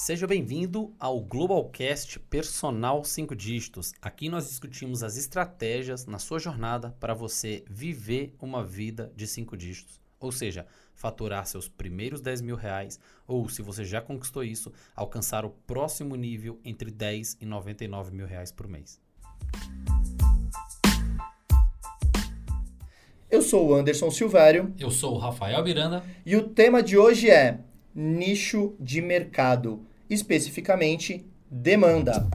Seja bem-vindo ao Globalcast Personal 5 Dígitos. Aqui nós discutimos as estratégias na sua jornada para você viver uma vida de 5 dígitos. Ou seja, faturar seus primeiros 10 mil reais, ou se você já conquistou isso, alcançar o próximo nível entre 10 e 99 mil reais por mês. Eu sou o Anderson Silvério. Eu sou o Rafael Miranda. E o tema de hoje é nicho de mercado, especificamente demanda.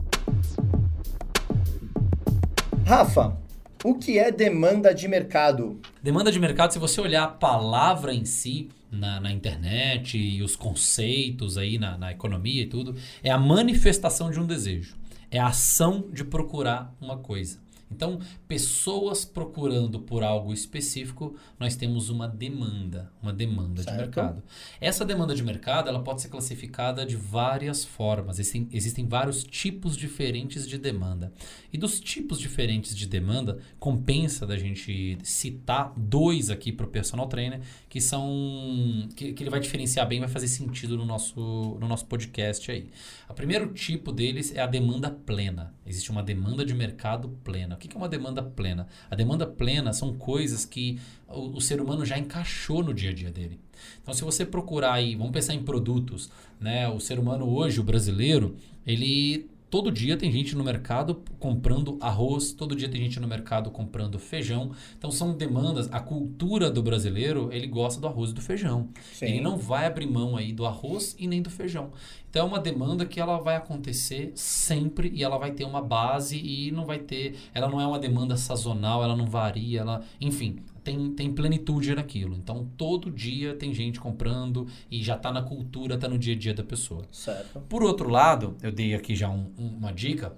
Rafa, o que é demanda de mercado? Demanda de mercado, se você olhar a palavra em si na, na internet e os conceitos aí na, na economia e tudo, é a manifestação de um desejo. É a ação de procurar uma coisa. Então, pessoas procurando por algo específico, nós temos uma demanda, uma demanda certo. de mercado. Essa demanda de mercado, ela pode ser classificada de várias formas. Existem, existem vários tipos diferentes de demanda. E dos tipos diferentes de demanda, compensa da gente citar dois aqui para o personal trainer, que são que, que, ele vai diferenciar bem, vai fazer sentido no nosso, no nosso podcast aí. O primeiro tipo deles é a demanda plena. Existe uma demanda de mercado plena. O que é uma demanda plena? A demanda plena são coisas que o, o ser humano já encaixou no dia a dia dele. Então, se você procurar aí, vamos pensar em produtos, né? O ser humano hoje, o brasileiro, ele Todo dia tem gente no mercado comprando arroz, todo dia tem gente no mercado comprando feijão. Então são demandas. A cultura do brasileiro, ele gosta do arroz e do feijão. Sim. Ele não vai abrir mão aí do arroz e nem do feijão. Então é uma demanda que ela vai acontecer sempre e ela vai ter uma base e não vai ter. Ela não é uma demanda sazonal, ela não varia, ela. Enfim, tem, tem plenitude naquilo. Então, todo dia tem gente comprando e já está na cultura, está no dia a dia da pessoa. Certo. Por outro lado, eu dei aqui já um, um, uma dica,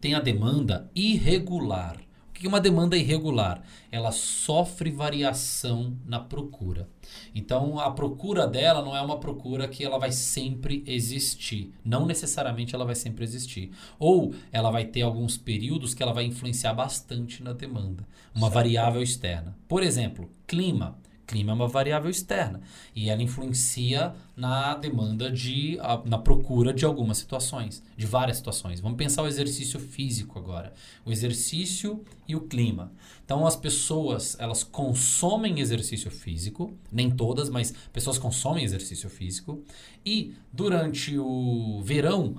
tem a demanda irregular. Que é uma demanda irregular? Ela sofre variação na procura. Então, a procura dela não é uma procura que ela vai sempre existir. Não necessariamente ela vai sempre existir. Ou ela vai ter alguns períodos que ela vai influenciar bastante na demanda. Uma certo. variável externa. Por exemplo, clima. Clima é uma variável externa e ela influencia na demanda de na procura de algumas situações, de várias situações. Vamos pensar o exercício físico agora, o exercício e o clima. Então as pessoas, elas consomem exercício físico, nem todas, mas pessoas consomem exercício físico e durante o verão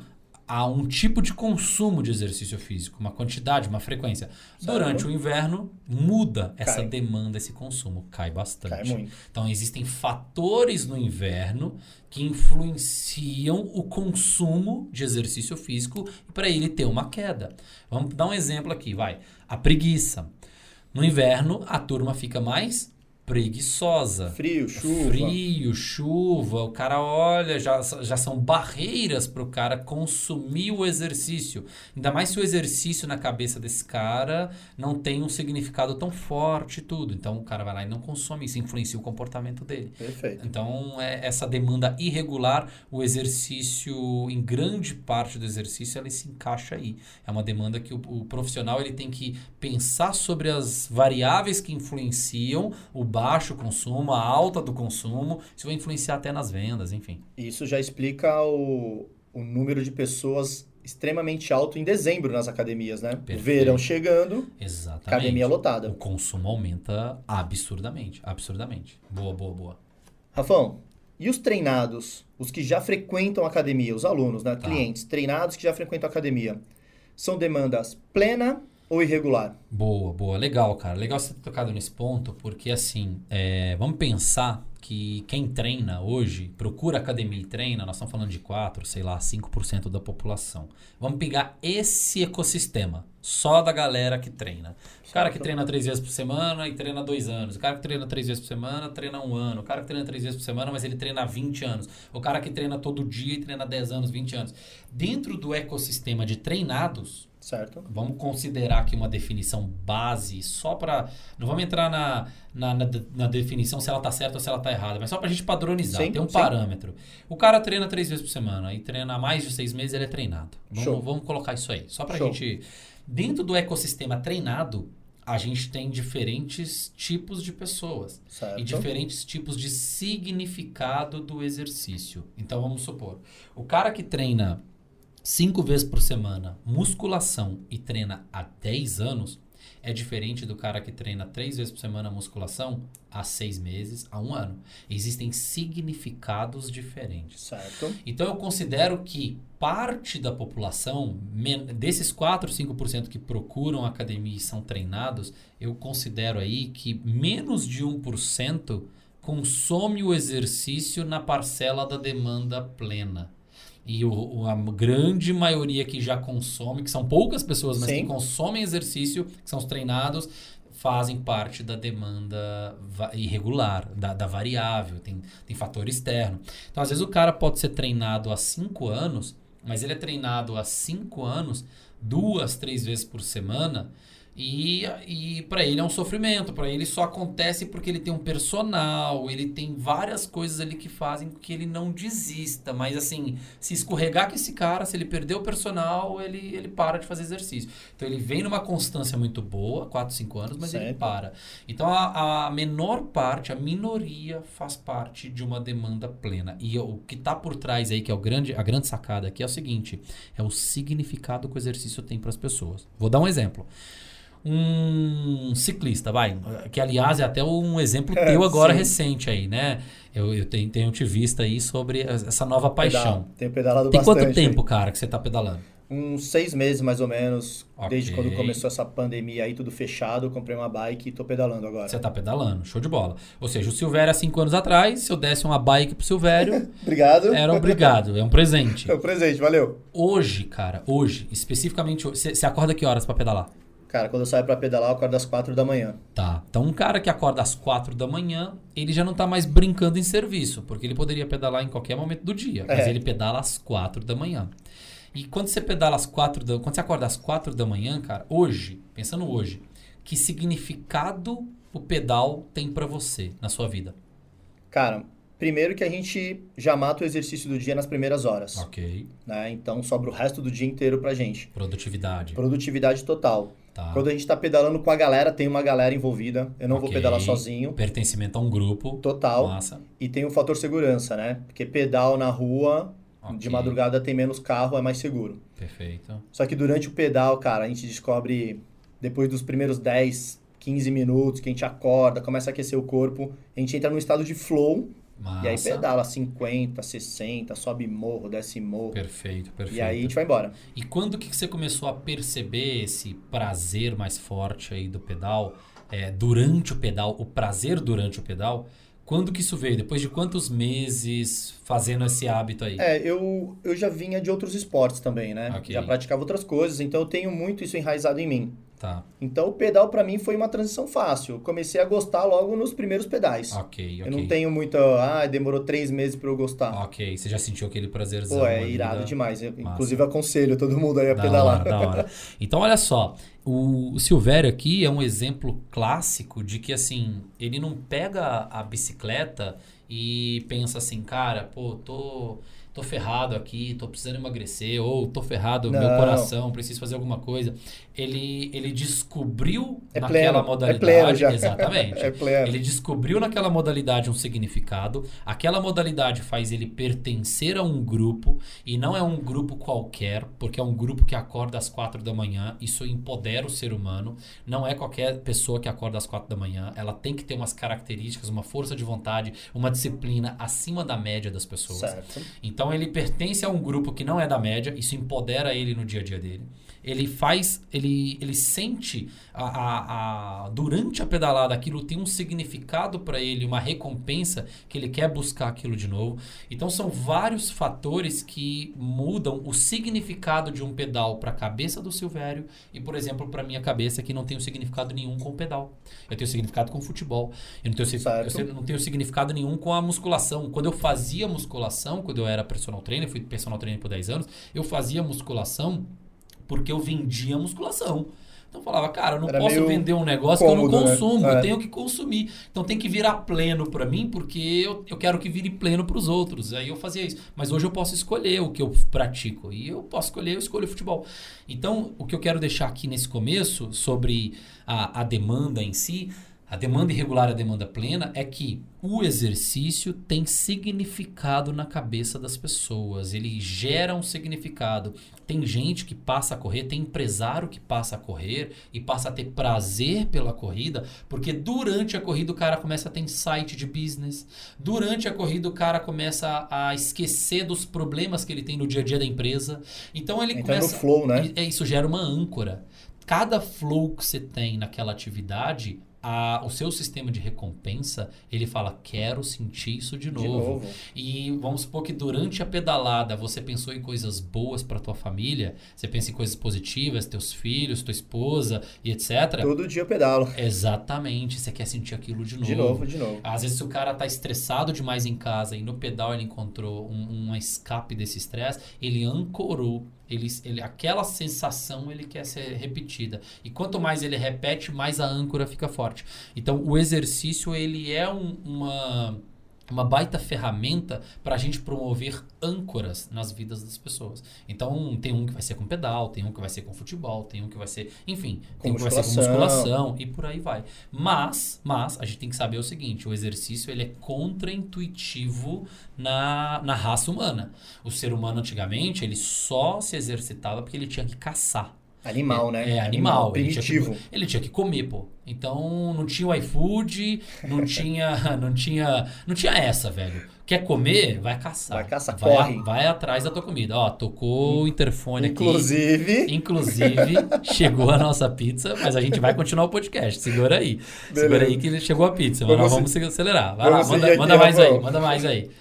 há um tipo de consumo de exercício físico, uma quantidade, uma frequência. Durante o inverno, muda essa cai. demanda, esse consumo, cai bastante. Cai. Então, existem fatores no inverno que influenciam o consumo de exercício físico para ele ter uma queda. Vamos dar um exemplo aqui, vai. A preguiça. No inverno, a turma fica mais preguiçosa. Frio, chuva. Frio, chuva. O cara olha, já, já são barreiras para o cara consumir o exercício. Ainda mais se o exercício na cabeça desse cara não tem um significado tão forte e tudo. Então o cara vai lá e não consome, isso influencia o comportamento dele. Perfeito. Então é essa demanda irregular, o exercício, em grande parte do exercício, ela se encaixa aí. É uma demanda que o, o profissional ele tem que pensar sobre as variáveis que influenciam o baixo consumo, a alta do consumo, isso vai influenciar até nas vendas, enfim. Isso já explica o, o número de pessoas extremamente alto em dezembro nas academias, né? Perfeito. Verão chegando, Exatamente. academia lotada. O consumo aumenta absurdamente, absurdamente. Boa, boa, boa. Rafão, e os treinados, os que já frequentam a academia, os alunos, né? Tá. Clientes treinados que já frequentam a academia, são demandas plena ou irregular? Boa, boa. Legal, cara. Legal você ter tocado nesse ponto, porque assim, é, vamos pensar que quem treina hoje, procura academia e treina, nós estamos falando de 4, sei lá, 5% da população. Vamos pegar esse ecossistema, só da galera que treina. O cara que treina três vezes por semana e treina dois anos. O cara que treina três vezes por semana treina um ano. O cara que treina três vezes por semana, mas ele treina 20 anos. O cara que treina todo dia e treina 10 anos, 20 anos. Dentro do ecossistema de treinados, Certo. Vamos considerar aqui uma definição base, só para. Não vamos entrar na, na, na, na, definição se ela está certa ou se ela está errada, mas só para a gente padronizar, sim, tem um sim. parâmetro. O cara treina três vezes por semana e treina há mais de seis meses, ele é treinado. Vamos, vamos colocar isso aí. Só para a gente. Dentro do ecossistema treinado, a gente tem diferentes tipos de pessoas Certo. e diferentes tipos de significado do exercício. Então vamos supor, o cara que treina cinco vezes por semana musculação e treina há 10 anos é diferente do cara que treina três vezes por semana musculação há seis meses, há um ano. Existem significados diferentes. Certo. Então eu considero que parte da população, desses 4, 5% que procuram academia e são treinados, eu considero aí que menos de 1% consome o exercício na parcela da demanda plena. E o, a grande maioria que já consome, que são poucas pessoas, mas Sim. que consomem exercício, que são os treinados, fazem parte da demanda irregular, da, da variável, tem, tem fator externo. Então, às vezes, o cara pode ser treinado há 5 anos, mas ele é treinado há 5 anos, duas, três vezes por semana, e, e para ele é um sofrimento. Para ele só acontece porque ele tem um personal, ele tem várias coisas ali que fazem com que ele não desista. Mas assim, se escorregar com esse cara, se ele perder o personal, ele, ele para de fazer exercício. Então ele vem numa constância muito boa, 4, 5 anos, mas ele Certo. para. Então a, a menor parte, a minoria, faz parte de uma demanda plena. E o que está por trás aí, que é o grande, a grande sacada aqui, é o seguinte: é o significado que o exercício tem para as pessoas. Vou dar um exemplo. Um ciclista, vai, que aliás é até um exemplo teu agora Sim. recente aí, né? Eu, eu tenho, tenho te visto aí sobre essa nova paixão. Pedal. Tenho pedalado Tem bastante. quanto tempo, cara, que você tá pedalando? Uns seis meses, mais ou menos. Ok. Desde quando começou essa pandemia aí, tudo fechado. Comprei uma bike e tô pedalando agora. Você tá pedalando, show de bola. Ou seja, o Silvério há cinco anos atrás, se eu desse uma bike pro Silvério, Obrigado. era obrigado, é um presente. É o presente, valeu. Hoje, cara, hoje, especificamente hoje, você você acorda que horas pra pedalar? Cara, quando eu saio pra pedalar, eu acordo às quatro da manhã. Tá. Então, um cara que acorda às quatro da manhã, ele já não tá mais brincando em serviço, porque ele poderia pedalar em qualquer momento do dia, mas É. ele pedala às quatro da manhã. E quando você pedala às quatro da, quando você acorda às quatro da manhã, cara, hoje, pensando hoje, que significado o pedal tem pra você na sua vida? Cara, primeiro que a gente já mata o exercício do dia nas primeiras horas. Ok. Né? Então sobra o resto do dia inteiro pra gente. Produtividade. Produtividade total. Tá. Quando a gente tá pedalando com a galera, tem uma galera envolvida. Eu não vou Ok. pedalar sozinho. Pertencimento a um grupo. Total. Massa. E tem o fator segurança, né? Porque pedal na rua, de Ok. madrugada tem menos carro, é mais seguro. Perfeito. Só que durante o pedal, cara, a gente descobre, depois dos primeiros 10, 15 minutos, que a gente acorda, começa a aquecer o corpo, a gente entra num estado de flow, Massa. e aí pedala 50, 60, sobe morro, desce morro, Perfeito, perfeito. e aí a gente vai embora. E quando que você começou a perceber esse prazer mais forte aí do pedal, é, durante o pedal, o prazer durante o pedal? Quando que isso veio? Depois de quantos meses fazendo esse hábito aí? É, eu, eu já vinha de outros esportes também, né? Ok. Já praticava outras coisas, então eu tenho muito isso enraizado em mim. Tá, Então o pedal pra mim foi uma transição fácil. Eu comecei a gostar logo nos primeiros pedais. ok, Eu ok. não tenho muita. Ah, demorou três meses pra eu gostar. Ok, você já sentiu aquele prazerzão Pô, é irado da- demais. Eu, inclusive aconselho todo mundo aí a Da pedalar. hora, da hora. Então, olha só. O, o Silvério aqui é um exemplo clássico de que, assim, ele não pega a bicicleta e pensa assim, cara, pô, tô, tô ferrado aqui, tô precisando emagrecer, ou tô ferrado, meu Não. coração, preciso fazer alguma coisa. Ele, ele descobriu É naquela pleno, modalidade. é pleno já. Exatamente. É pleno. Ele descobriu naquela modalidade um significado. Aquela modalidade faz ele pertencer a um grupo e não é um grupo qualquer, porque é um grupo que acorda às quatro da manhã. Isso empodera o ser humano. Não é qualquer pessoa que acorda às quatro da manhã. Ela tem que ter umas características, uma força de vontade, uma disciplina acima da média das pessoas. Certo. Então ele pertence a um grupo que não é da média, isso empodera ele no dia a dia dele. Ele faz, ele, ele sente a, a, a- durante a pedalada aquilo tem um significado para ele, uma recompensa que ele quer buscar aquilo de novo. Então são vários fatores que mudam o significado de um pedal para a cabeça do Silvério e, por exemplo, para minha cabeça que não tem um significado nenhum com o pedal. Eu tenho significado com o futebol. Eu não tenho, Certo. eu não tenho significado nenhum com a musculação. Quando eu fazia musculação, quando eu era personal trainer, fui personal trainer por 10 anos, eu fazia musculação porque eu vendia musculação. Então eu falava, cara, eu não Era posso vender um negócio que eu cômodo, não né? consumo, É. eu tenho que consumir. Então tem que virar pleno pra mim, porque eu, eu quero que vire pleno pros outros. Aí eu fazia isso. Mas hoje eu posso escolher o que eu pratico. E eu posso escolher, eu escolho o futebol. Então, o que eu quero deixar aqui nesse começo sobre a, a demanda em si, a demanda irregular e a demanda plena, é que o exercício tem significado na cabeça das pessoas. Ele gera um significado. Tem gente que passa a correr, tem empresário que passa a correr e passa a ter prazer pela corrida, porque durante a corrida o cara começa a ter insight de business. Durante a corrida o cara começa a esquecer dos problemas que ele tem no dia a dia da empresa. Então ele Entra no começa flow, né? isso gera uma âncora. Cada flow que você tem naquela atividade, a- o seu sistema de recompensa, ele fala, quero sentir isso de De novo. novo. E vamos supor que durante a pedalada você pensou em coisas boas para tua família, você pensa em coisas positivas, teus filhos, tua esposa e etc. Todo dia eu pedalo. Exatamente, você quer sentir aquilo de novo. De novo, de novo. Às vezes, se o cara tá estressado demais em casa e no pedal ele encontrou um, um escape desse estresse, ele ancorou. Ele, ele, aquela sensação ele quer ser repetida. E quanto mais ele repete, mais a âncora fica forte. Então, o exercício ele é um- uma, uma baita ferramenta para a gente promover âncoras nas vidas das pessoas. Então, tem um que vai ser com pedal, tem um que vai ser com futebol, tem um que vai ser, enfim, tem um que vai ser com musculação. musculação e por aí vai. Mas, mas a gente tem que saber o seguinte, o exercício ele é contraintuitivo na, na raça humana. O ser humano antigamente, ele só se exercitava porque ele tinha que caçar. Animal, né? É animal. Ele tinha, Primitivo. que, ele tinha que comer, pô. Então não tinha o iFood, não tinha, não tinha, não tinha essa, velho. Quer comer? Vai caçar. Vai caçar, vai, corre. vai atrás da tua comida. Ó, tocou o interfone aqui. Inclusive, Inclusive, chegou a nossa pizza, mas a gente vai continuar o podcast. Segura aí. Segura aí que chegou a pizza. Mas Vamos nós vamos acelerar. Vai vamos lá, manda, manda mais aí, manda mais aí.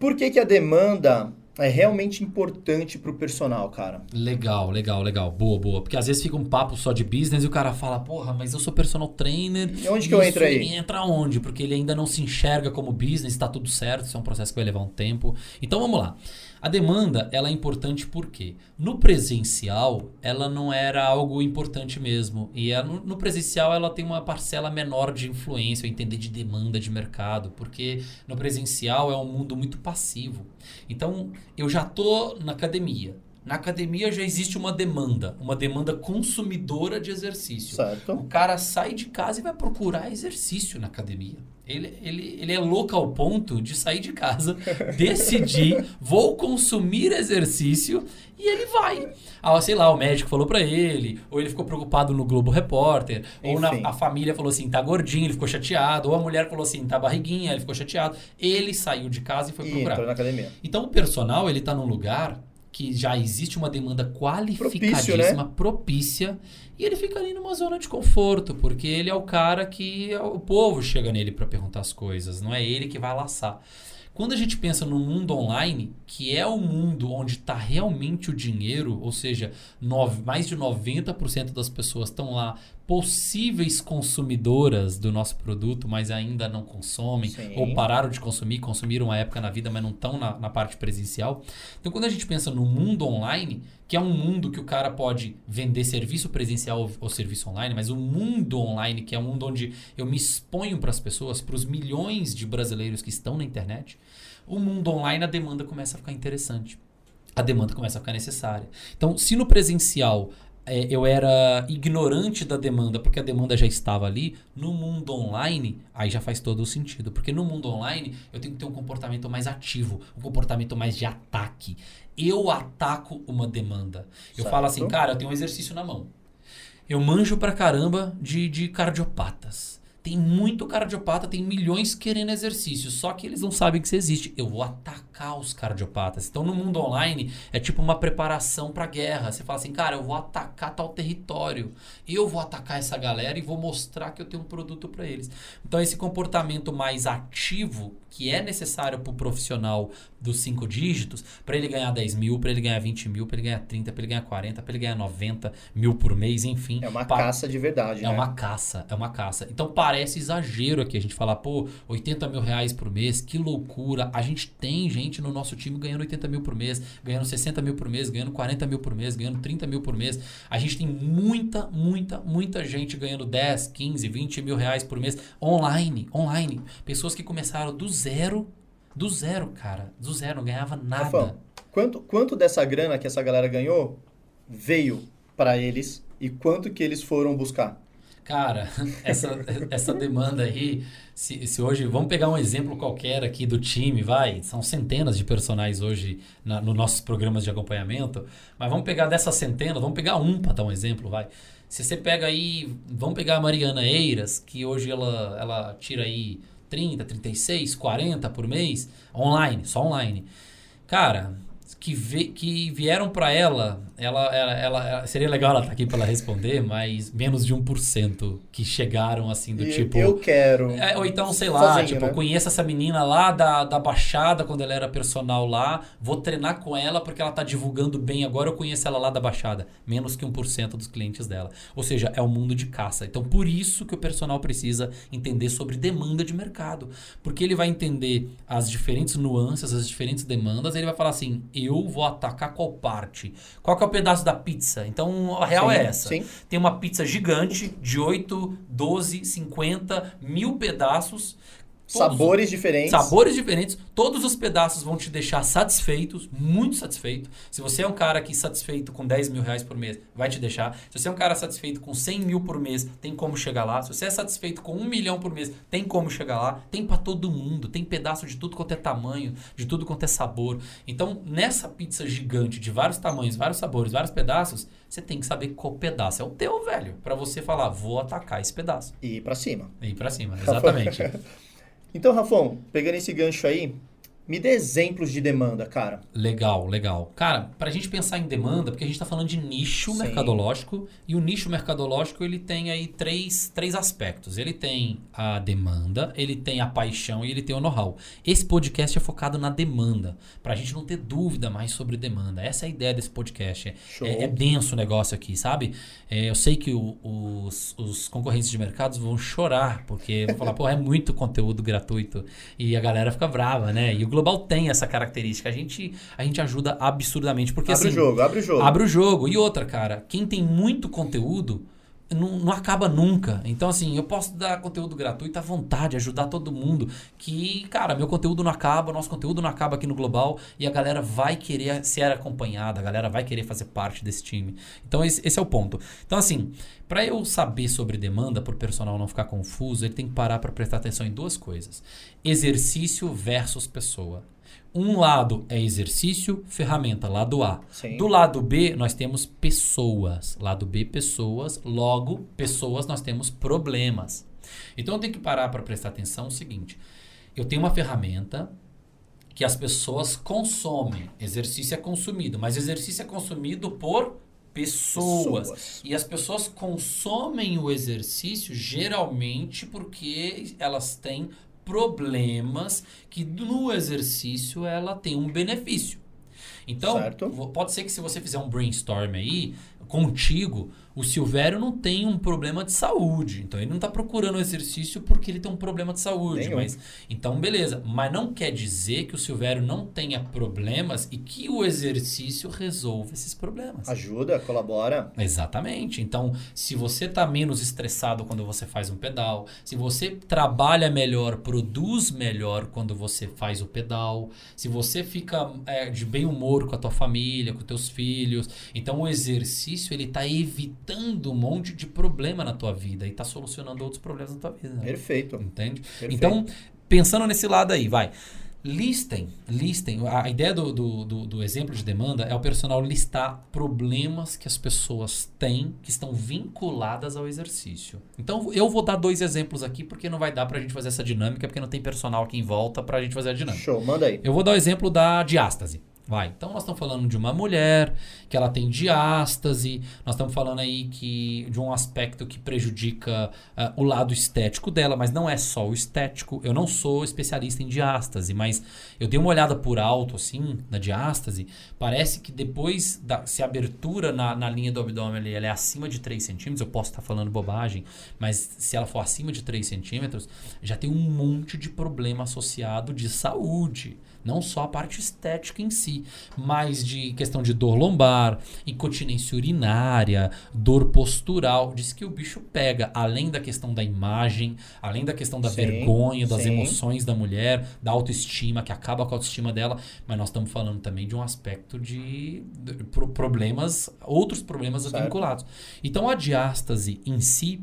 por que, que a demanda é realmente importante pro personal, cara? Legal, legal, legal. Boa, boa. Porque às vezes fica um papo só de business e o cara fala, porra, mas eu sou personal trainer. E onde que eu entro aí? Entra onde? Porque ele ainda não se enxerga como business, tá tudo certo, isso é um processo que vai levar um tempo. Então vamos lá. A demanda, ela é importante porque no presencial, ela não era algo importante mesmo. E ela- no, no presencial, ela tem uma parcela menor de influência, eu entender de demanda de mercado. Porque no presencial é um mundo muito passivo. Então, eu já tô na academia. Na academia já existe uma demanda, uma demanda consumidora de exercício. O Certo? cara sai de casa e vai procurar exercício na academia. Ele, ele, ele é louco ao ponto de sair de casa, decidir, vou consumir exercício e ele vai. Ah, sei lá, o médico falou pra ele, ou ele ficou preocupado no Globo Repórter, ou na, Enfim. a família falou assim, tá gordinho, ele ficou chateado, ou a mulher falou assim, tá barriguinha, ele ficou chateado. Ele saiu de casa e foi E procurar. entrou na academia. Então o personal ele está num lugar que já existe uma demanda qualificadíssima, propícia, e ele fica ali numa zona de conforto, porque ele é o cara que o povo chega nele para perguntar as coisas, não é ele que vai laçar. Quando a gente pensa no mundo online, que é o mundo onde está realmente o dinheiro, ou seja, nove- mais de 90% das pessoas estão lá possíveis consumidoras do nosso produto, mas ainda não consomem, Sim. ou pararam de consumir, consumiram uma época na vida, mas não estão na, na parte presencial. Então, quando a gente pensa no mundo online, que é um mundo que o cara pode vender serviço presencial ou, ou serviço online, mas o mundo online, que é um mundo onde eu me exponho para as pessoas, para os milhões de brasileiros que estão na internet, o mundo online a demanda começa a ficar interessante. A demanda começa a ficar necessária. Então, se no presencial é, eu era ignorante da demanda, porque a demanda já estava ali, no mundo online, aí já faz todo o sentido. Porque no mundo online, eu tenho que ter um comportamento mais ativo, um comportamento mais de ataque. Eu ataco uma demanda. Eu Certo. falo assim, cara, eu tenho um exercício na mão. Eu manjo pra caramba de, de cardiopatas. Tem muito cardiopata, tem milhões querendo exercício, só que eles não sabem que isso existe. Eu vou atacar os cardiopatas. Então, no mundo online, é tipo uma preparação pra guerra. Você fala assim, cara, eu vou atacar tal território. Eu vou atacar essa galera e vou mostrar que eu tenho um produto pra eles. Então, esse comportamento mais ativo, que é necessário pro profissional dos cinco dígitos, pra ele ganhar 10 mil, pra ele ganhar 20 mil, pra ele ganhar 30, pra ele ganhar 40, pra ele ganhar 90 mil por mês, enfim. É uma Pa- caça de verdade, é né? uma caça, é uma caça. Então parece exagero aqui a gente falar, pô, 80 mil reais por mês, que loucura. A gente tem gente gente no nosso time ganhando 80 mil por mês, ganhando 60 mil por mês, ganhando 40 mil por mês, ganhando 30 mil por mês. A gente tem muita, muita, muita gente ganhando 10, 15, 20 mil reais por mês online. Online. Pessoas que começaram do zero. Do zero, cara. Do zero, não ganhava nada. Quanto, quanto dessa grana que essa galera ganhou veio para eles e quanto que eles foram buscar? Cara, essa, essa demanda aí, se, se hoje. Vamos pegar um exemplo qualquer aqui do time, vai. São centenas de personagens hoje na, nos nossos programas de acompanhamento. Mas vamos pegar dessas centenas, vamos pegar um para dar um exemplo, vai. Se você pega aí. Vamos pegar a Mariana Eiras, que hoje ela, ela tira aí 30, 36, 40 por mês, online, só online. Cara, que, ve, que vieram para ela, ela, ela, ela, seria legal ela estar tá aqui para ela responder, mas menos de 1% que chegaram assim do E tipo. Eu quero. É, ou então, sei lá, Sozinho, tipo, né? eu conheço essa menina lá da, da Baixada, quando ela era personal lá, vou treinar com ela porque ela tá divulgando bem agora, eu conheço ela lá da Baixada. Menos que 1% dos clientes dela. Ou seja, é um mundo de caça. Então, por isso que o personal precisa entender sobre demanda de mercado. Porque ele vai entender as diferentes nuances, as diferentes demandas, ele vai falar assim, eu vou atacar qual parte? Qual que é o pedaço da pizza? Então, a real Sim, é essa. sim. Tem uma pizza gigante de 8, 12, 50, mil pedaços. Sabores diferentes. Sabores diferentes, todos os pedaços vão te deixar satisfeitos, muito satisfeito. Se você é um cara que satisfeito com 10 mil reais por mês, vai te deixar. Se você é um cara satisfeito com 100 mil por mês, tem como chegar lá. Se você é satisfeito com 1 milhão por mês, tem como chegar lá. Tem pra todo mundo, tem pedaço de tudo quanto é tamanho, de tudo quanto é sabor. Então, nessa pizza gigante de vários tamanhos, vários sabores, vários pedaços, você tem que saber qual pedaço é o teu, velho. Pra você falar, vou atacar esse pedaço. E ir pra cima. E ir pra cima, exatamente. Então, Rafão, pegando esse gancho aí, me dê exemplos de demanda, cara. Legal, legal. Cara, pra gente pensar em demanda, porque a gente tá falando de nicho Sim. mercadológico, e o nicho mercadológico ele tem aí três, três aspectos. Ele tem a demanda, ele tem a paixão e ele tem o know-how. Esse podcast é focado na demanda, pra gente não ter dúvida mais sobre demanda. Essa é a ideia desse podcast. É-. É, é denso o negócio aqui, sabe? É, eu sei que o- os, os concorrentes de mercados vão chorar, porque vão falar, pô, é muito conteúdo gratuito. E a galera fica brava, né? E o Global tem essa característica. A gente, a gente ajuda absurdamente. Porque abre assim. o jogo, abre o jogo. Abre o jogo. E outra, cara, quem tem muito conteúdo não, não acaba nunca. Então, assim, eu posso dar conteúdo gratuito à vontade, ajudar todo mundo. Que, cara, meu conteúdo não acaba, nosso conteúdo não acaba aqui no Global e a galera vai querer ser acompanhada, a galera vai querer fazer parte desse time. Então, esse, esse é o ponto. Então, assim, para eu saber sobre demanda, para o personal não ficar confuso, ele tem que parar para prestar atenção em duas coisas: exercício versus pessoa. Um lado é exercício, ferramenta, lado A. Sim. Do lado B, nós temos pessoas. Lado B, pessoas. Logo, pessoas, nós temos problemas. Então, eu tenho que parar para prestar atenção no seguinte. Eu tenho uma ferramenta que as pessoas consomem. Exercício é consumido, mas exercício é consumido por pessoas. Pessoas. E as pessoas consomem o exercício geralmente porque elas têm problemas que no exercício ela tem um benefício. Então, Certo. pode ser que se você fizer um brainstorm aí contigo, o Silvério não tem um problema de saúde. Então ele não está procurando o exercício porque ele tem um problema de saúde. Nenhum. Mas, então, beleza. Mas não quer dizer que o Silvério não tenha problemas e que o exercício resolva esses problemas. Ajuda, colabora. Exatamente. Então, se você está menos estressado quando você faz um pedal, se você trabalha melhor, produz melhor quando você faz o pedal, se você fica é, de bem humor com a tua família, com teus filhos, então o exercício ele está evitando um monte de problema na tua vida e está solucionando outros problemas na tua vida. né? Perfeito. Entende? Perfeito. Então, pensando nesse lado aí, vai. Listem, listem. A a ideia do, do, do- do exemplo de demanda é o personal listar problemas que as pessoas têm que estão vinculadas ao exercício. Então, eu vou dar dois exemplos aqui porque não vai dar pra gente fazer essa dinâmica, porque não tem personal aqui em volta pra gente fazer a dinâmica. Show, manda aí. Eu vou dar o exemplo da diástase. Vai. Então nós estamos falando de uma mulher que ela tem diástase, nós estamos falando aí que de um aspecto que prejudica uh, o lado estético dela, mas não é só o estético. Eu não sou especialista em diástase, mas eu dei uma olhada por alto assim na diástase. Parece que depois da se a abertura na, na linha do abdômen ela é acima de 3 centímetros, eu posso estar falando bobagem, mas se ela for acima de 3 centímetros, já tem um monte de problema associado de saúde. Não só a parte estética em si, mas de questão de dor lombar, incontinência urinária, dor postural. Diz que o bicho pega, além da questão da imagem, além da questão da sim, vergonha, das sim. emoções da mulher, da autoestima, que acaba com a autoestima dela, mas nós estamos falando também de um aspecto de, problemas, outros problemas certo. vinculados. Então a diástase em si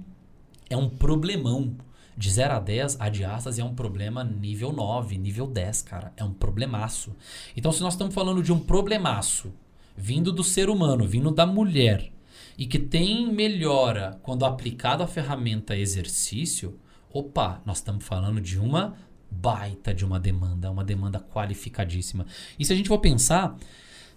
é um problemão de 0 a 10, a diástase é um problema nível 9, nível 10, cara. É um problemaço. Então, se nós estamos falando de um problemaço vindo do ser humano, vindo da mulher, e que tem melhora quando aplicado a ferramenta exercício, opa, nós estamos falando de uma baita de uma demanda, uma demanda qualificadíssima. E se a gente for pensar,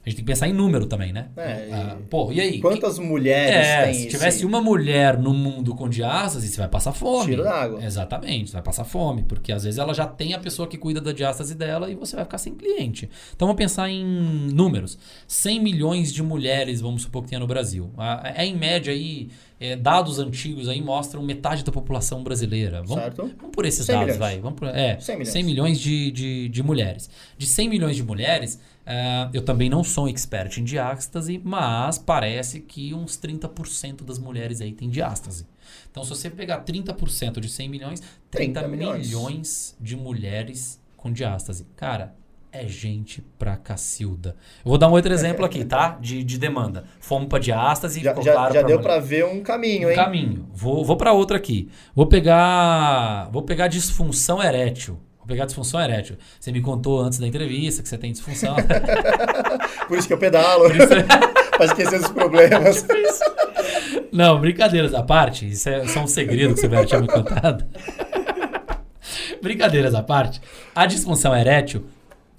a gente tem que pensar em número também, né? É, ah, pô, e aí? Quantas que... mulheres é, tem Se tivesse esse... uma mulher no mundo com diástase, você vai passar fome. Tiro d'água. Exatamente, você vai passar fome. Porque às vezes ela já tem a pessoa que cuida da diástase dela e você vai ficar sem cliente. Então vamos pensar em números. 100 milhões de mulheres, vamos supor que tenha no Brasil. É em média aí, é, dados antigos aí mostram metade da população brasileira. Vamos, certo. vamos por esses dados, milhões. vai. Vamos por, é, 100 milhões, 100 milhões de, de, de mulheres. De 100 milhões de mulheres Uh, eu também não sou um expert em diástase, mas parece que uns 30% das mulheres aí têm diástase. Então, se você pegar 30% de 100 milhões, 30, 30 milhões. milhões de mulheres com diástase. Cara, é gente pra cacilda. Eu vou dar um outro exemplo aqui, tá? De, de demanda. Fomos pra diástase. Já, já, claro já pra deu para ver um caminho, um hein? caminho. Vou, vou para outra aqui. Vou pegar, vou pegar disfunção erétil. Vou pegar disfunção erétil. Você me contou antes da entrevista que você tem disfunção. Por isso que eu pedalo. Isso... pra esquecer dos problemas. Não, brincadeiras à parte. Isso é só um segredo que você vai tinha me contado. brincadeiras à parte. A disfunção erétil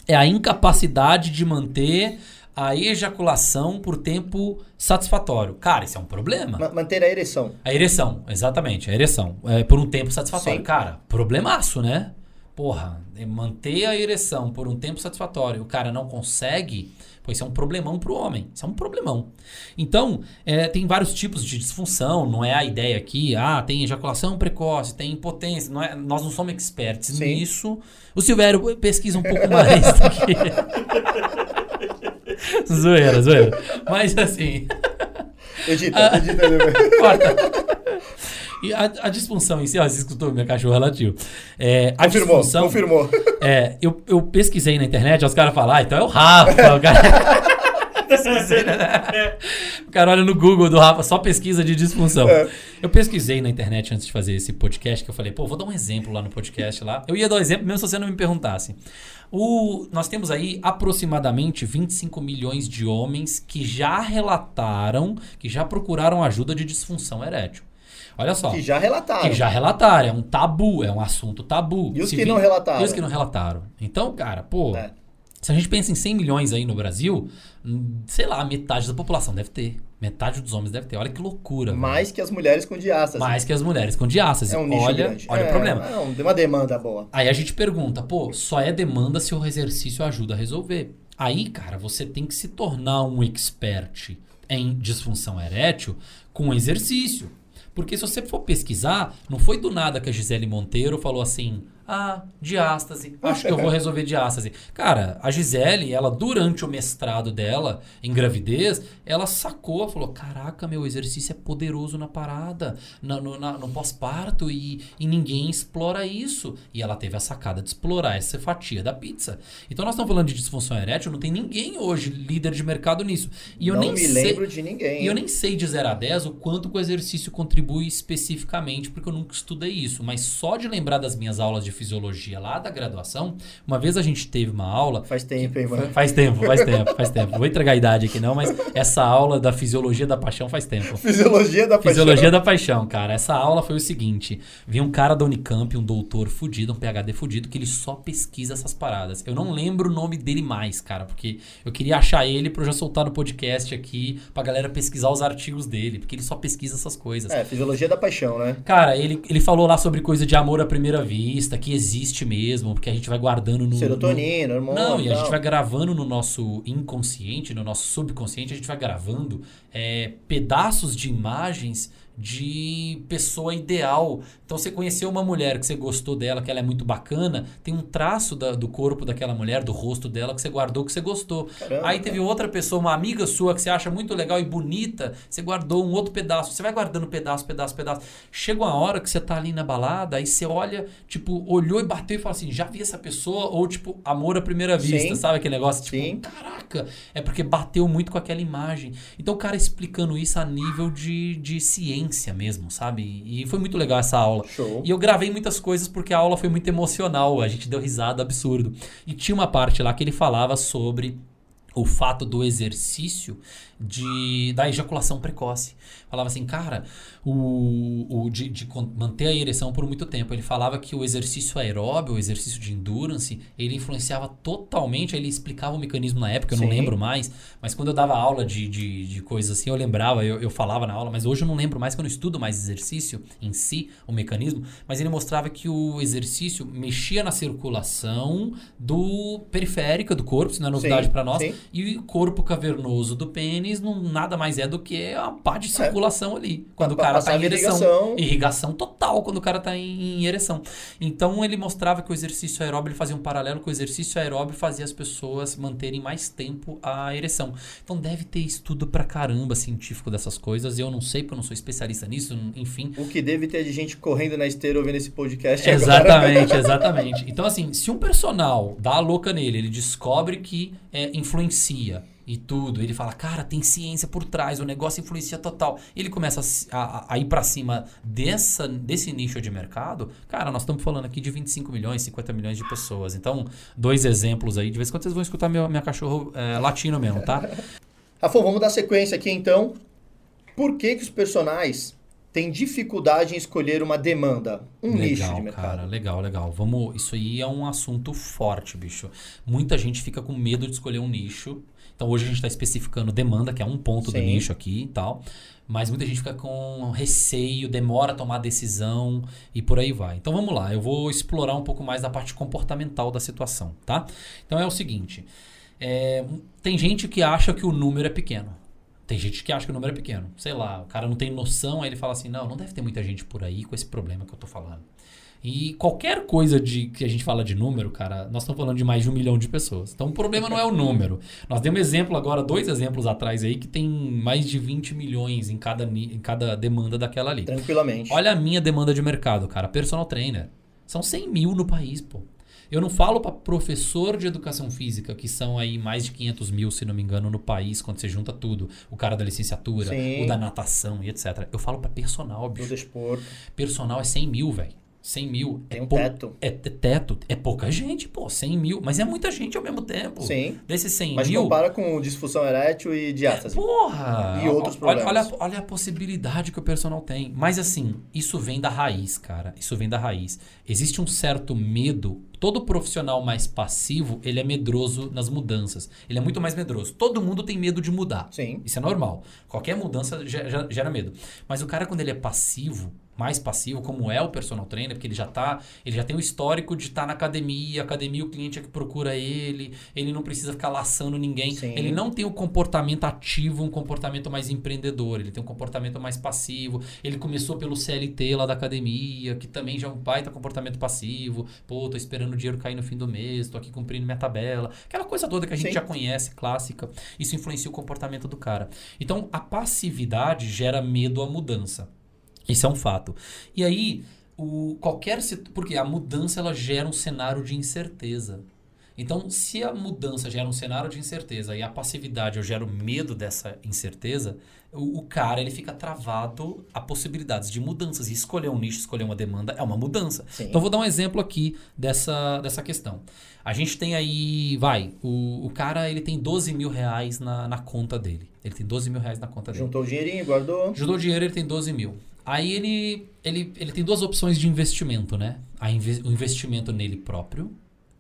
é a incapacidade de manter a ejaculação por tempo satisfatório. Cara, isso é um problema. manter a ereção. A ereção, exatamente, a ereção. É, por um tempo satisfatório. Sim. Cara, problemaço, né? porra, é manter a ereção por um tempo satisfatório, o cara não consegue, pois isso é um problemão para o homem. Isso é um problemão. Então, é, tem vários tipos de disfunção, não é a ideia aqui, ah, tem ejaculação precoce, tem impotência, não é, nós não somos experts Sim. nisso. O Silvério pesquisa um pouco mais do que... zoeira, zoeira. Mas assim... Edita, edita. Corta. E a, a disfunção em si, ó, você escutou minha cachorra latiu. É, a confirmou, confirmou. É, eu, eu pesquisei na internet, os caras falam, ah, então é o Rafa. O cara... o cara olha no Google do Rafa, só pesquisa de disfunção. É. Eu pesquisei na internet antes de fazer esse podcast, que eu falei, pô, vou dar um exemplo lá no podcast lá. Eu ia dar um exemplo mesmo se você não me perguntasse. O, nós temos aí aproximadamente 25 milhões de homens que já relataram, que já procuraram ajuda de disfunção erétil. Olha só. Que já relataram. Que já relataram. É um tabu, é um assunto tabu. E os Se que não relataram? E os que não relataram. Então, cara, pô. É. Se a gente pensa em 100 milhões aí no Brasil, hum, sei lá, metade da população deve ter. Metade dos homens deve ter. Olha que loucura. Mais velho. que as mulheres com diástase. Mais que as mulheres com diástase. É um nicho olha, grande. olha é, o problema. É uma demanda boa. Aí a gente pergunta, pô, só é demanda se o exercício ajuda a resolver. Aí, cara, você tem que se tornar um expert em disfunção erétil com exercício. Porque se você for pesquisar, não foi do nada que a Gisele Monteiro falou assim: ah, diástase. Acho que eu vou resolver diástase. Cara, a Gisele, ela durante o mestrado dela em gravidez, ela sacou, falou: Caraca, meu exercício é poderoso na parada, na, no, no pós-parto, e, e ninguém explora isso. E ela teve a sacada de explorar essa fatia da pizza. Então nós estamos falando de disfunção erétil, não tem ninguém hoje líder de mercado nisso. E eu não nem me sei, lembro de ninguém. E eu nem sei de 0 a 10 o quanto o exercício contribui especificamente, porque eu nunca estudei isso. Mas só de lembrar das minhas aulas de fisiologia lá da graduação, uma vez a gente teve uma aula. Faz tempo, hein, mano? Faz tempo, faz tempo, faz tempo. Vou entregar a idade aqui não, mas essa aula da fisiologia da paixão faz tempo. Fisiologia da paixão. Fisiologia da paixão, cara. Essa aula foi o seguinte: vi um cara da Unicamp, um doutor fudido, um PhD fudido, que ele só pesquisa essas paradas. Eu não lembro o nome dele mais, cara, porque eu queria achar ele pra eu já soltar no podcast aqui, pra galera pesquisar os artigos dele, porque ele só pesquisa essas coisas. É, fisiologia da paixão, né? Cara, ele, ele falou lá sobre coisa de amor à primeira vista, que existe mesmo, porque a gente vai guardando no. Serotonina, no... hormônio. Não, e a gente vai gravando no nosso inconsciente, no nosso subconsciente, a gente vai gravando é, pedaços de imagens de pessoa ideal. Então você conheceu uma mulher que você gostou dela, que ela é muito bacana, tem um traço da- do corpo daquela mulher, do rosto dela que você guardou, que você gostou. Caramba, Aí teve outra pessoa, uma amiga sua que você acha muito legal e bonita, você guardou um outro pedaço. Você vai guardando pedaço, pedaço, pedaço. Chega uma hora que você tá ali na balada, aí você olha, tipo, olhou e bateu e fala assim: já vi essa pessoa? Ou tipo, amor à primeira vista, Sim. sabe aquele negócio? Tipo, Sim. caraca, é porque bateu muito com aquela imagem. Então o cara explicando isso a nível de, de ciência mesmo, sabe? E foi muito legal essa aula. Show. E eu gravei muitas coisas porque a aula foi muito emocional, a gente deu risada absurdo. E tinha uma parte lá que ele falava sobre o fato do exercício de, da ejaculação precoce. Falava assim, cara, o, o de, de manter a ereção por muito tempo. Ele falava que o exercício aeróbio, o exercício de endurance, ele influenciava totalmente. Ele explicava o mecanismo na época, eu não Sim. lembro mais. Mas quando eu dava aula de, de, de coisas assim, eu lembrava, eu, eu falava na aula, mas hoje eu não lembro mais, que eu não estudo mais exercício em si, o mecanismo. Mas ele mostrava que o exercício mexia na circulação do periférica do corpo, isso não é novidade para nós. sim. E o corpo cavernoso do pênis não, nada mais é do que a pá de circulação ali. Quando o Pra cara tá passar em ereção. irrigação. Irrigação total quando o cara tá em, em ereção. Então ele mostrava que o exercício aeróbio ele fazia um paralelo que o exercício aeróbio fazia as pessoas manterem mais tempo a ereção. Então deve ter estudo pra caramba científico dessas coisas. Eu não sei porque eu não sou especialista nisso, enfim. O que deve ter de gente correndo na esteira ouvindo esse podcast agora. Exatamente, exatamente. Então, assim, se um personal dá a louca nele, ele descobre que é, influencia e tudo, ele fala, cara, tem ciência por trás, o negócio influencia total. Ele começa a a, a ir pra cima dessa, desse nicho de mercado, cara, nós estamos falando aqui de 25 milhões, 50 milhões de pessoas. Então, dois exemplos aí, de vez em quando vocês vão escutar meu, minha cachorro é, latino mesmo, tá? Rafão, vamos dar sequência aqui então. Por que, que os personagens têm dificuldade em escolher uma demanda, um nicho de legal, mercado? cara, legal, legal. Vamos, isso aí é um assunto forte, bicho. Muita gente fica com medo de escolher um nicho. Então hoje a gente está especificando demanda, que é um ponto do Sim. nicho aqui e tal. Mas muita gente fica com receio, demora a tomar decisão e por aí vai. Então vamos lá, eu vou explorar um pouco mais da parte comportamental da situação, tá? Então é o seguinte: é, tem gente que acha que o número é pequeno. Tem gente que acha que o número é pequeno. Sei lá, o cara não tem noção, aí ele fala assim: não, não deve ter muita gente por aí com esse problema que eu tô falando. E qualquer coisa de que a gente fala de número, cara, nós estamos falando de mais de um milhão de pessoas. Então o problema não é o número. Nós demos exemplo agora, dois exemplos atrás aí, que tem mais de 20 milhões em cada, em cada demanda daquela ali. Tranquilamente. Olha a minha demanda de mercado, cara. Personal trainer. São 100 mil no país, pô. Eu não falo para professor de educação física, que são aí mais de 500 mil, se não me engano, no país, quando você junta tudo. O cara da licenciatura, Sim. o da natação e etc. Eu falo para personal, Do bicho. desporto. Personal é 100 mil, velho. 100 mil. Tem é um pou- teto. É te- teto. É pouca gente, pô. 100 mil. Mas é muita gente ao mesmo tempo. Sim. Desses 100 Mas mil... compara com disfunção erétil e diástase. Porra! E outros olha, problemas. olha, olha a possibilidade que o personal tem. Mas assim, isso vem da raiz, cara. Isso vem da raiz. Existe um certo medo. Todo profissional mais passivo, ele é medroso nas mudanças. Ele é muito mais medroso. Todo mundo tem medo de mudar. Sim. Isso é normal. Qualquer mudança ge- ge- gera medo. Mas o cara, quando ele é passivo, mais passivo, como é o personal trainer, porque ele já tá, ele já tem o histórico de estar na academia, academia o cliente é que procura ele, ele não precisa ficar laçando ninguém. Sim. Ele não tem o comportamento ativo, um comportamento mais empreendedor, ele tem um comportamento mais passivo. Ele começou pelo CLT lá da academia, que também já é um baita comportamento passivo. Pô, tô esperando o dinheiro cair no fim do mês, tô aqui cumprindo minha tabela. Aquela coisa toda que a gente Sim. já conhece, clássica. Isso influencia o comportamento do cara. Então, a passividade gera medo à mudança. Isso é um fato. E aí, o, qualquer. Porque a mudança ela gera um cenário de incerteza. Então, se a mudança gera um cenário de incerteza e a passividade eu gero medo dessa incerteza, o, o, cara ele fica travado a possibilidades de mudanças. E escolher um nicho, escolher uma demanda é uma mudança. Sim. Então, vou dar um exemplo aqui dessa, dessa questão. A gente tem aí, vai, o, o cara ele tem 12 mil reais na, na conta dele. Ele tem 12 mil reais na conta dele. Juntou o dinheirinho, guardou. Juntou o dinheiro, ele tem 12 mil. Aí ele, ele, ele tem duas opções de investimento, né? Inve o investimento nele próprio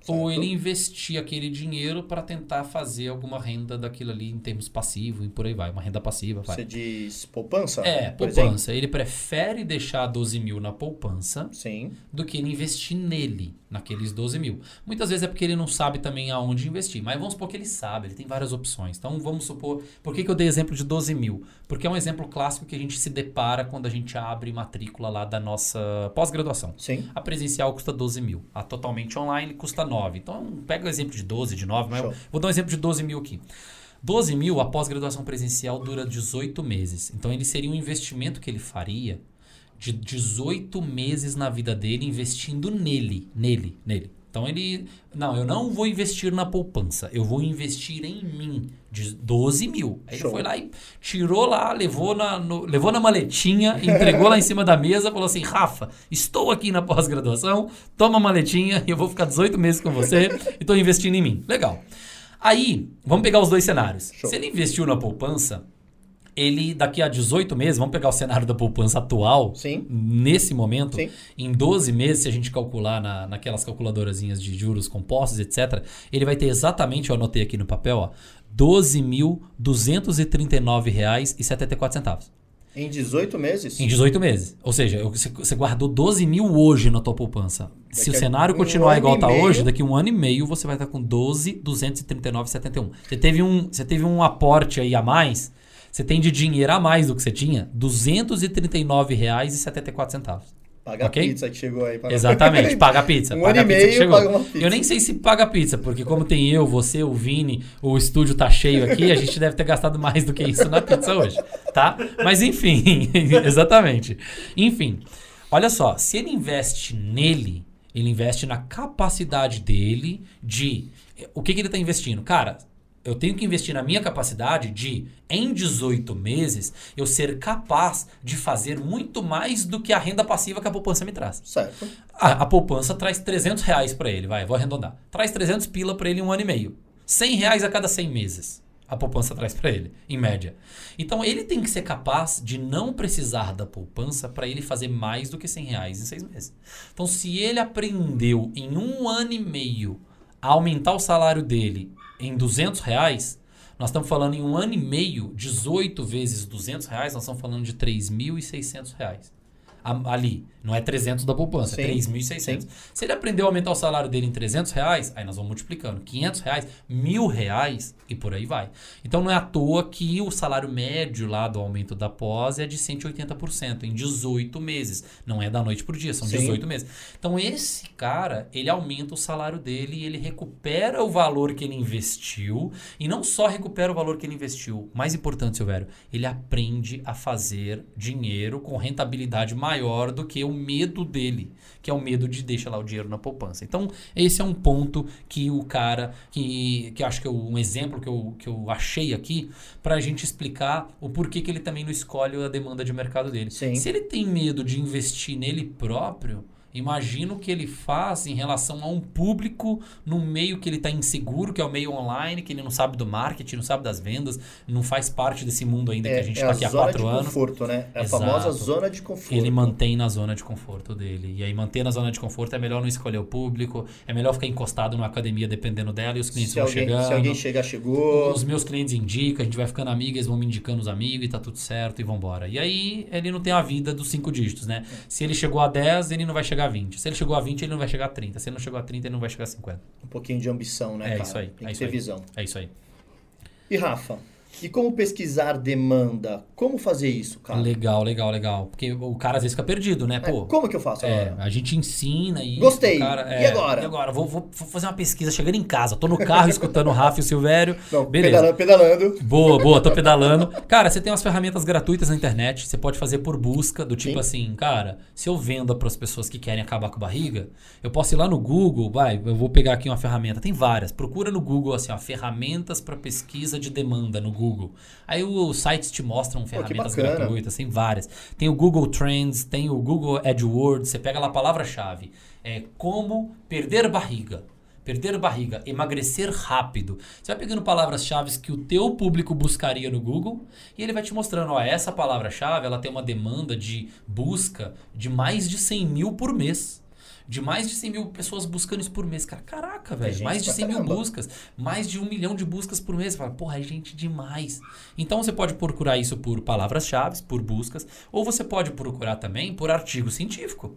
Certo. Ou ele investir aquele dinheiro para tentar fazer alguma renda daquilo ali em termos passivos e por aí vai. Uma renda passiva. Vai. Você diz poupança? É, poupança. Ele prefere deixar 12 mil na poupança Sim. do que ele investir nele, naqueles 12 mil. Muitas vezes é porque ele não sabe também aonde investir. Mas vamos supor que ele sabe, ele tem várias opções. Então vamos supor. Por que, que eu dei exemplo de 12 mil? Porque é um exemplo clássico que a gente se depara quando a gente abre matrícula lá da nossa pós-graduação. Sim. A presencial custa 12 mil. A totalmente online custa 9 9. Então, pega o exemplo de 12, de 9, mas eu vou dar um exemplo de 12 mil aqui. 12 mil, a pós-graduação presencial dura 18 meses. Então, ele seria um investimento que ele faria de 18 meses na vida dele, investindo nele, nele, nele. Então ele. Não, eu não vou investir na poupança. Eu vou investir em mim. De 12 mil. Aí Show. ele foi lá e tirou lá, levou na, no, levou na maletinha, entregou lá em cima da mesa, falou assim: Rafa, estou aqui na pós-graduação, toma a maletinha e eu vou ficar 18 meses com você e estou investindo em mim. Legal. Aí, vamos pegar os dois cenários. Show. Se ele investiu na poupança, ele daqui a 18 meses, vamos pegar o cenário da poupança atual, Sim. nesse momento, Sim. em 12 meses, se a gente calcular na, naquelas calculadorazinhas de juros compostos, etc., ele vai ter exatamente, eu anotei aqui no papel, ó, R$ 12.239,74. Em 18 meses? Em 18 meses. Ou seja, você guardou 12 mil hoje na tua poupança. Daqui Se o cenário um continuar igual está hoje, daqui um ano e meio você vai estar com 12.239,71. Você teve um, você teve um aporte aí a mais você tem de dinheiro a mais do que você tinha, R$ 239,74. Paga okay? a pizza que chegou aí. Paga... Exatamente, paga a pizza. um paga ano e meio, paga uma pizza. Eu nem sei se paga a pizza, porque como tem eu, você, o Vini, o estúdio tá cheio aqui, a gente deve ter gastado mais do que isso na pizza hoje, tá? Mas enfim, exatamente. Enfim, olha só, se ele investe nele, ele investe na capacidade dele de... O que, que ele está investindo? Cara, eu tenho que investir na minha capacidade de, em 18 meses, eu ser capaz de fazer muito mais do que a renda passiva que a poupança me traz. Certo. A, a poupança traz 300 reais para ele, vai, vou arredondar. Traz 300 pila para ele em um ano e meio. 100 reais a cada 100 meses. A poupança traz para ele, em média. Então ele tem que ser capaz de não precisar da poupança para ele fazer mais do que 100 reais em seis meses. Então, se ele aprendeu em um ano e meio a aumentar o salário dele em 200 reais, nós estamos falando em um ano e meio, 18 vezes 200 reais, nós estamos falando de 3.600 reais ali. Não é 300 da poupança, é Sim. é 3.600. Se ele aprendeu a aumentar o salário dele em 300 reais, aí nós vamos multiplicando. 500 reais, mil reais e por aí vai. Então não é à toa que o salário médio lá do aumento da pós é de 180% em 18 meses. Não é da noite por dia, são Sim. 18 meses. Então esse cara, ele aumenta o salário dele e ele recupera o valor que ele investiu. E não só recupera o valor que ele investiu, mais importante, Silvério, ele aprende a fazer dinheiro com rentabilidade maior maior do que o medo dele, que é o medo de deixar lá o dinheiro na poupança. Então, esse é um ponto que o cara, que, que acho que é um exemplo que eu, que eu achei aqui, para a gente explicar o porquê que ele também não escolhe a demanda de mercado dele. Sim. Se ele tem medo de investir nele próprio, Imagina o que ele faz em relação a um público num meio que ele está inseguro, que é o meio online, que ele não sabe do marketing, não sabe das vendas, não faz parte desse mundo ainda é, que a gente está é aqui há quatro anos. Conforto, né? É a Exato. famosa zona de conforto. Ele mantém na zona de conforto dele. E aí, manter na zona de conforto é melhor não escolher o público, é melhor ficar encostado numa academia dependendo dela e os clientes se vão alguém, chegando. Se alguém chegar, chegou. Os meus clientes indicam, a gente vai ficando amigo, eles vão me indicando os amigos e tá tudo certo e vão embora. E aí, ele não tem a vida dos cinco dígitos, né? Se ele chegou a 10, ele não vai chegar a 20. Se ele chegou a 20, ele não vai chegar a 30. Se ele não chegou a 30, ele não vai chegar a 50. Um pouquinho de ambição, né, é cara? Isso aí, Tem é que ter aí. visão. É isso aí. E Rafa, E como pesquisar demanda? Como fazer isso, cara? Legal, legal, legal. Porque o cara às vezes fica perdido, né? É, Pô, como que eu faço é, agora? a gente ensina e. Gostei. Cara, E agora? E agora? Vou, vou- vou fazer uma pesquisa chegando em casa. Tô no carro escutando o Rafa e o Silvério. Não, Beleza. pedalando, pedalando. Boa, boa, tô pedalando. Cara, você tem umas ferramentas gratuitas na internet, você pode fazer por busca, do tipo Sim. assim, cara, se eu vendo para as pessoas que querem acabar com barriga, eu posso ir lá no Google, vai, eu vou pegar aqui uma ferramenta, tem várias. Procura no Google assim, ó, ferramentas para pesquisa de demanda no Google. Aí os sites te mostram ferramentas bacana. gratuitas, tem várias. Tem o Google Trends, tem o Google AdWords, você pega lá a palavra-chave, é como perder barriga. Perder barriga, emagrecer rápido. Você vai pegando palavras-chave que o teu público buscaria no Google e ele vai te mostrando, ó, essa palavra-chave ela tem uma demanda de busca de mais de 100 mil por mês. De mais de 100 mil pessoas buscando isso por mês. Cara, caraca, velho. Mais de pra 100 mil buscas. Mais de um milhão de buscas por mês. Você fala, porra, é gente demais. Então você pode procurar isso por palavras-chave, por buscas. Ou você pode procurar também por artigo científico.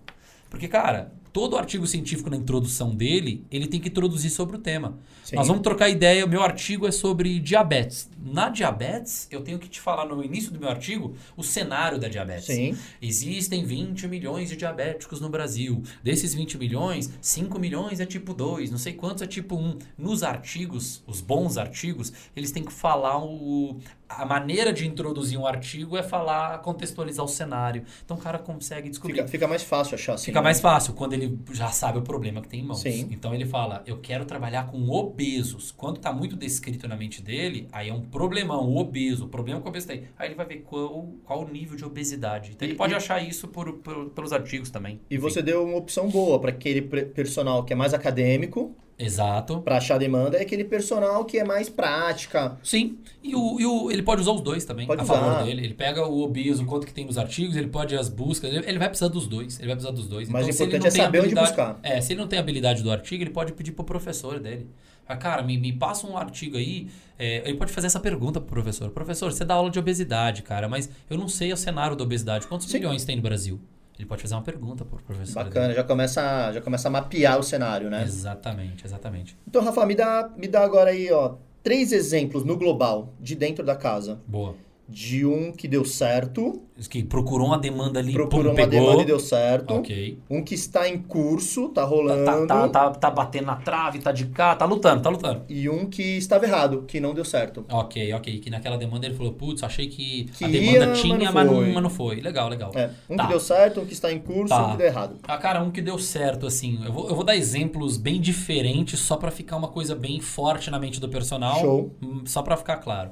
Porque, cara, todo artigo científico na introdução dele, ele tem que introduzir sobre o tema. Sim. Nós vamos trocar ideia. O meu artigo é sobre diabetes. Na diabetes, eu tenho que te falar no início do meu artigo o cenário da diabetes. Sim. Existem 20 milhões de diabéticos no Brasil. Desses 20 milhões, 5 milhões é tipo 2, não sei quantos é tipo 1. Nos artigos, os bons artigos, eles têm que falar o. A maneira de introduzir um artigo é falar, contextualizar o cenário. Então o cara consegue descobrir. Fica, fica mais fácil achar assim. Fica né? mais fácil quando ele já sabe o problema que tem em mãos. Sim. Então ele fala, eu quero trabalhar com obesos. Quando está muito descrito na mente dele, aí é um problemão, o obeso, o problema com o obeso tem. Aí ele vai ver qual, qual o nível de obesidade. Então E- ele pode e- achar isso por, por- pelos artigos também. E Enfim. você deu uma opção boa para aquele personal que é mais acadêmico, Exato. para achar demanda, e aquele personal que é mais prática. Sim. E, o, e o- ele pode usar os dois também, Pode a favor usar. dele. Ele pega o obeso, quanto que tem nos artigos, ele pode às buscas, ele, ele vai precisar dos dois. Ele vai precisar dos dois. Mas o se ele importante não é saber onde buscar. É, se ele não tem habilidade do artigo, ele pode pedir pro professor dele. Fala, Cara, me, me passa um artigo aí. é, ele pode fazer essa pergunta pro professor. Professor, você dá aula de obesidade, cara, mas eu não sei o cenário da obesidade. Quantos Sim. milhões tem no Brasil? Ele pode fazer uma pergunta pro professor. Bacana, já começa, já começa a mapear o cenário, né? Exatamente, exatamente. Então, Rafa, me dá, me dá agora aí, ó, três exemplos no global, de dentro da casa, Boa. De um que deu certo, Que procurou uma demanda ali, procurou pum, uma pegou. demanda e deu certo, Ok. um que está em curso, tá rolando, tá, tá, tá, tá batendo na trave, tá de cá, tá lutando, tá lutando. e um que estava errado, que não deu certo. Ok, ok. Que naquela demanda ele falou, putz, achei que, Que a demanda ia, tinha, mas não, foi. mas não foi. Legal, legal. É, um Tá. que deu certo, um que está em curso, Tá. um que deu errado. Ah, cara, um que deu certo, assim. Eu vou, eu vou dar exemplos bem diferentes, só pra ficar uma coisa bem forte na mente do personal. Show. Hum, Só pra ficar claro.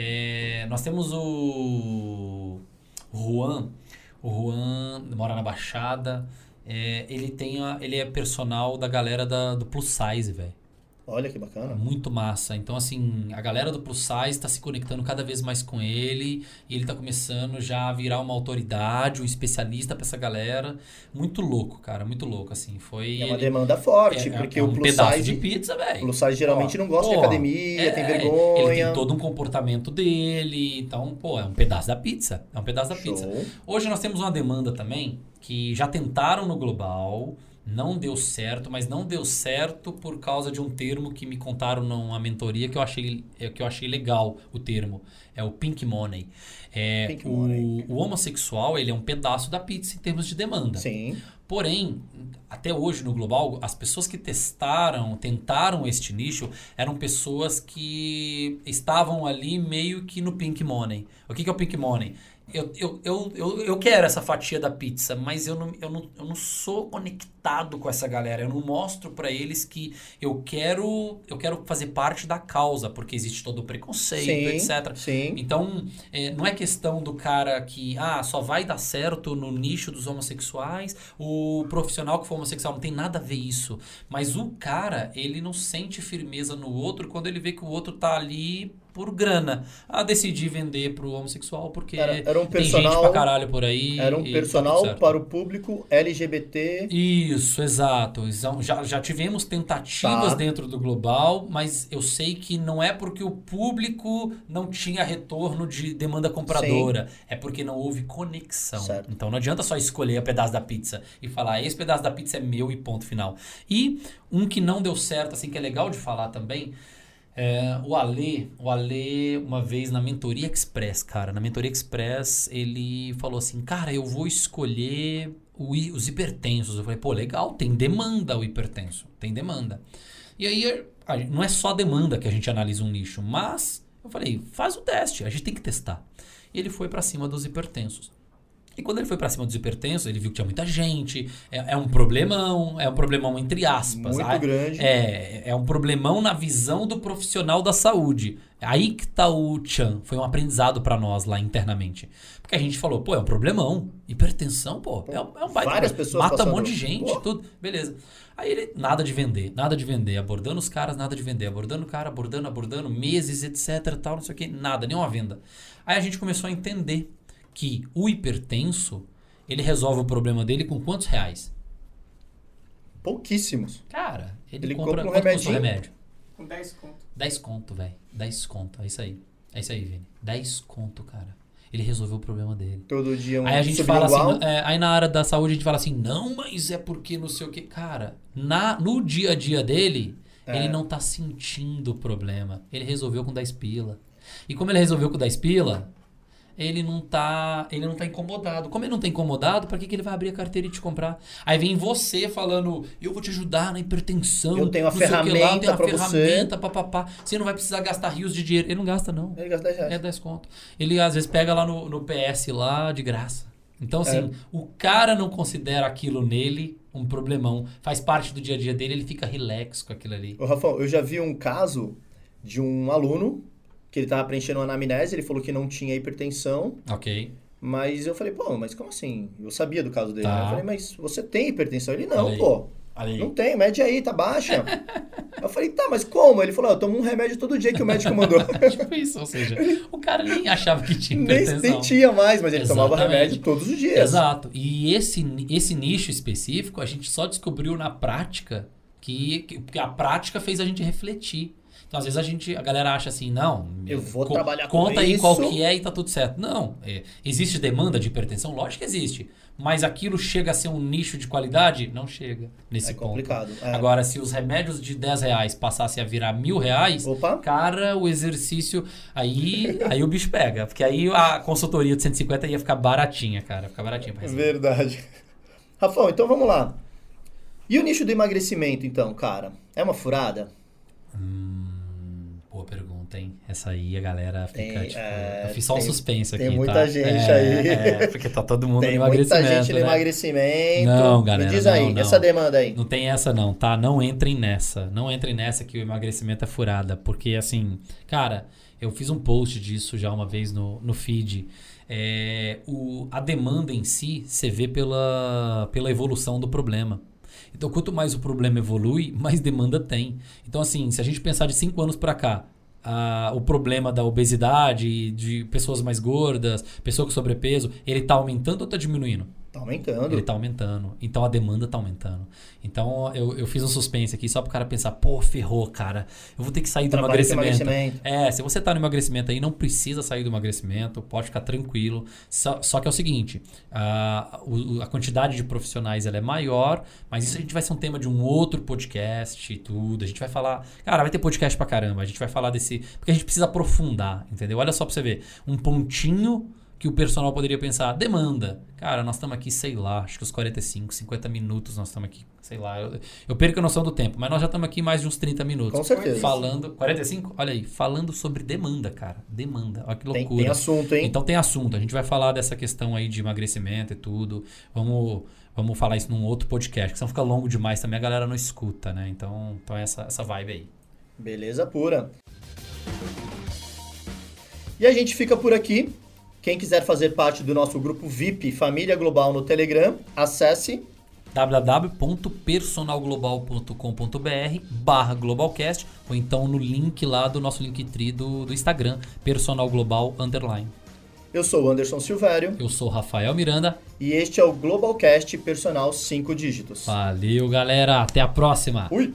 É, nós temos o Juan. O Juan mora na Baixada. É, ele tem a- ele é personal da galera da, do Plus Size, velho. Olha que bacana. Muito massa. Então, assim, a galera do Plus Size está se conectando cada vez mais com ele. E ele está começando já a virar uma autoridade, um especialista para essa galera. Muito louco, cara. Muito louco, assim. Foi... É uma ele- demanda forte, é- porque é o um plus pedaço size, de pizza, velho. plus size geralmente Ó, não gosta de academia, é, tem é, vergonha. Ele tem todo um comportamento dele. Então, pô, é um pedaço da pizza. É um pedaço da pizza. Show. Hoje nós temos uma demanda também que já tentaram no global, não deu certo, mas não deu certo por causa de um termo que me contaram numa mentoria que eu achei, é, que eu achei legal o termo. É o pink money. É, Pink o, money. o homossexual ele é um pedaço da pizza em termos de demanda. Sim. Porém, até hoje no global, as pessoas que testaram, tentaram este nicho, eram pessoas que estavam ali meio que no pink money. O que, que é o pink money? Eu, eu, eu, eu, eu quero essa fatia da pizza, mas eu não, eu, não, eu não sou conectado com essa galera. Eu não mostro pra eles que eu quero eu quero fazer parte da causa, porque existe todo o preconceito, Sim, etc. sim. Então, é, não é questão do cara que ah, só vai dar certo no nicho dos homossexuais, o profissional que for homossexual não tem nada a ver isso. Mas o cara, ele não sente firmeza no outro quando ele vê que o outro tá ali por grana. Ah, decidi vender pro homossexual porque Era- era um tem gente personal- pra caralho por aí. Era um tá personal para o público LGBT. Isso, exato. Então, já, já tivemos tentativas Tá. dentro do global, mas eu sei que não é porque o público não tinha retorno de demanda compradora, é porque não houve conexão. Certo. Então não adianta só escolher o pedaço da pizza e falar, esse pedaço da pizza é meu e ponto final. E um que não deu certo, assim, que é legal de falar também, É, o Ale, o Ale, uma vez na Mentoria Express, cara, na Mentoria Express, ele falou assim, cara, eu vou escolher os hipertensos. Eu falei, pô, legal, tem demanda o hipertenso, tem demanda. E aí, não é só demanda que a gente analisa um nicho, mas eu falei, faz o teste, a gente tem que testar. E ele foi para cima dos hipertensos. E quando ele foi para cima dos hipertensos, ele viu que tinha muita gente, é, é um problemão, é um problemão entre aspas. Muito ah, grande. É, é um problemão na visão do profissional da saúde. Aí que tá o Chan, foi um aprendizado para nós lá internamente. Porque a gente falou, pô, é um problemão, hipertensão, pô, é, um, é um baita Várias pessoas mata um monte de gente, pô. tudo, beleza. Aí ele, nada de vender, nada de vender, abordando os caras, nada de vender, abordando o cara, abordando, abordando, meses, etc, tal, não sei o que, nada, nenhuma venda. Aí a gente começou a entender que o hipertenso, ele resolve o problema dele com quantos reais? Pouquíssimos. Cara, ele, ele compra, compra um remédio? Com 10 conto. 10 conto, velho. 10 conto, é isso aí. É isso aí, Vini. 10 conto, cara. Ele resolveu o problema dele. Todo dia um Aí a gente fala assim, é, aí na área da saúde a gente fala assim, não, mas é porque não sei o que. Cara, na, no dia a dia dele, é. ele não tá sentindo o problema. Ele resolveu com 10 pila. E como ele resolveu com 10 pila, ele não tá, ele não tá incomodado. Como ele não tá incomodado, para que, que ele vai abrir a carteira e te comprar? Aí vem você falando, eu vou te ajudar na hipertensão. Eu tenho a ferramenta para você. ferramenta, papapá. Você não vai precisar gastar rios de dinheiro. Ele não gasta, não. Ele gasta 10 reais. É 10 conto. Ele às vezes pega lá no, no PS lá de graça. Então, assim, é. o cara não considera aquilo nele um problemão. Faz parte do dia a dia dele, ele fica relax com aquilo ali. Ô, Rafael, eu já vi um caso de um aluno que ele estava preenchendo uma anamnese, ele falou que não tinha hipertensão. Ok. Mas eu falei, pô, mas como assim? Eu sabia do caso dele. Tá. Né? Eu falei, mas você tem hipertensão? Ele, não, pô. Não tem, mede aí, tá baixa. eu falei, tá, mas como? Ele falou, eu tomo um remédio todo dia que o médico mandou. tipo isso, ou seja, o cara nem achava que tinha hipertensão. Nem, nem tinha mais, mas ele Exatamente. tomava remédio todos os dias. Exato. E esse, esse nicho específico, a gente só descobriu na prática que, que a prática fez a gente refletir. Então, às vezes a gente, a galera acha assim, não, eu vou co trabalhar com conta aí qual que é e tá tudo certo. Não, é, existe demanda de hipertensão? Lógico que existe. Mas aquilo chega a ser um nicho de qualidade? Não chega nesse é ponto. complicado. É. Agora, se os remédios de 10 reais passassem a virar mil reais, Opa. cara, o exercício. Aí, aí o bicho pega. Porque aí a consultoria de 150 ia ficar baratinha, cara. Ia ficar baratinha pra. Verdade. Rafão, então vamos lá. E o nicho do emagrecimento, então, cara? É uma furada? Hum. Pergunta, hein? Essa aí a galera fica, tem, tipo... É, eu fiz só tem, um suspense aqui, Tem muita tá? gente é, aí. É, porque tá todo mundo tem no emagrecimento, Tem muita gente né? no emagrecimento. Não, galera, Me diz não, aí, não. essa demanda aí. Não tem essa não, tá? Não entrem nessa. Não entrem nessa que o emagrecimento é furada. Porque, assim, cara, eu fiz um post disso já uma vez no, no feed. É, o, a demanda em si, você vê pela, pela evolução do problema. Então, quanto mais o problema evolui, mais demanda tem. Então, assim, se a gente pensar de cinco anos para cá, o problema da obesidade, de pessoas mais gordas, pessoas com sobrepeso, ele está aumentando ou está diminuindo? Tá aumentando. Ele tá aumentando. Então a demanda tá aumentando. Então eu, eu fiz um suspense aqui só pro cara pensar, pô, ferrou, cara. Eu vou ter que sair do emagrecimento. emagrecimento. É, se você tá no emagrecimento aí, não precisa sair do emagrecimento, pode ficar tranquilo. Só, só que é o seguinte: a, a quantidade de profissionais ela é maior, mas isso a gente vai ser um tema de um outro podcast e tudo. A gente vai falar. Cara, vai ter podcast pra caramba. A gente vai falar desse. Porque a gente precisa aprofundar, entendeu? Olha só pra você ver. Um pontinho que o personal poderia pensar, demanda. Cara, nós estamos aqui, sei lá, acho que os 45, 50 minutos nós estamos aqui, sei lá. Eu, eu perco a noção do tempo, mas nós já estamos aqui mais de uns 30 minutos. Com certeza. Falando. 45? Olha aí, falando sobre demanda, cara. Demanda. Olha que loucura. Tem, tem assunto, hein? Então tem assunto. A gente vai falar dessa questão aí de emagrecimento e tudo. Vamos. Vamos falar isso num outro podcast, que senão fica longo demais também, a galera não escuta, né? Então, então é essa, essa vibe aí. Beleza pura. E a gente fica por aqui. Quem quiser fazer parte do nosso grupo VIP Família Global no Telegram, acesse www.personalglobal.com.br barra globalcast ou então no link lá do nosso Linktree do, do Instagram, Personal Global Underline. Eu sou o Anderson Silvério. Eu sou o Rafael Miranda. E este é o Globalcast Personal 5 Dígitos. Valeu, galera. Até a próxima. Fui!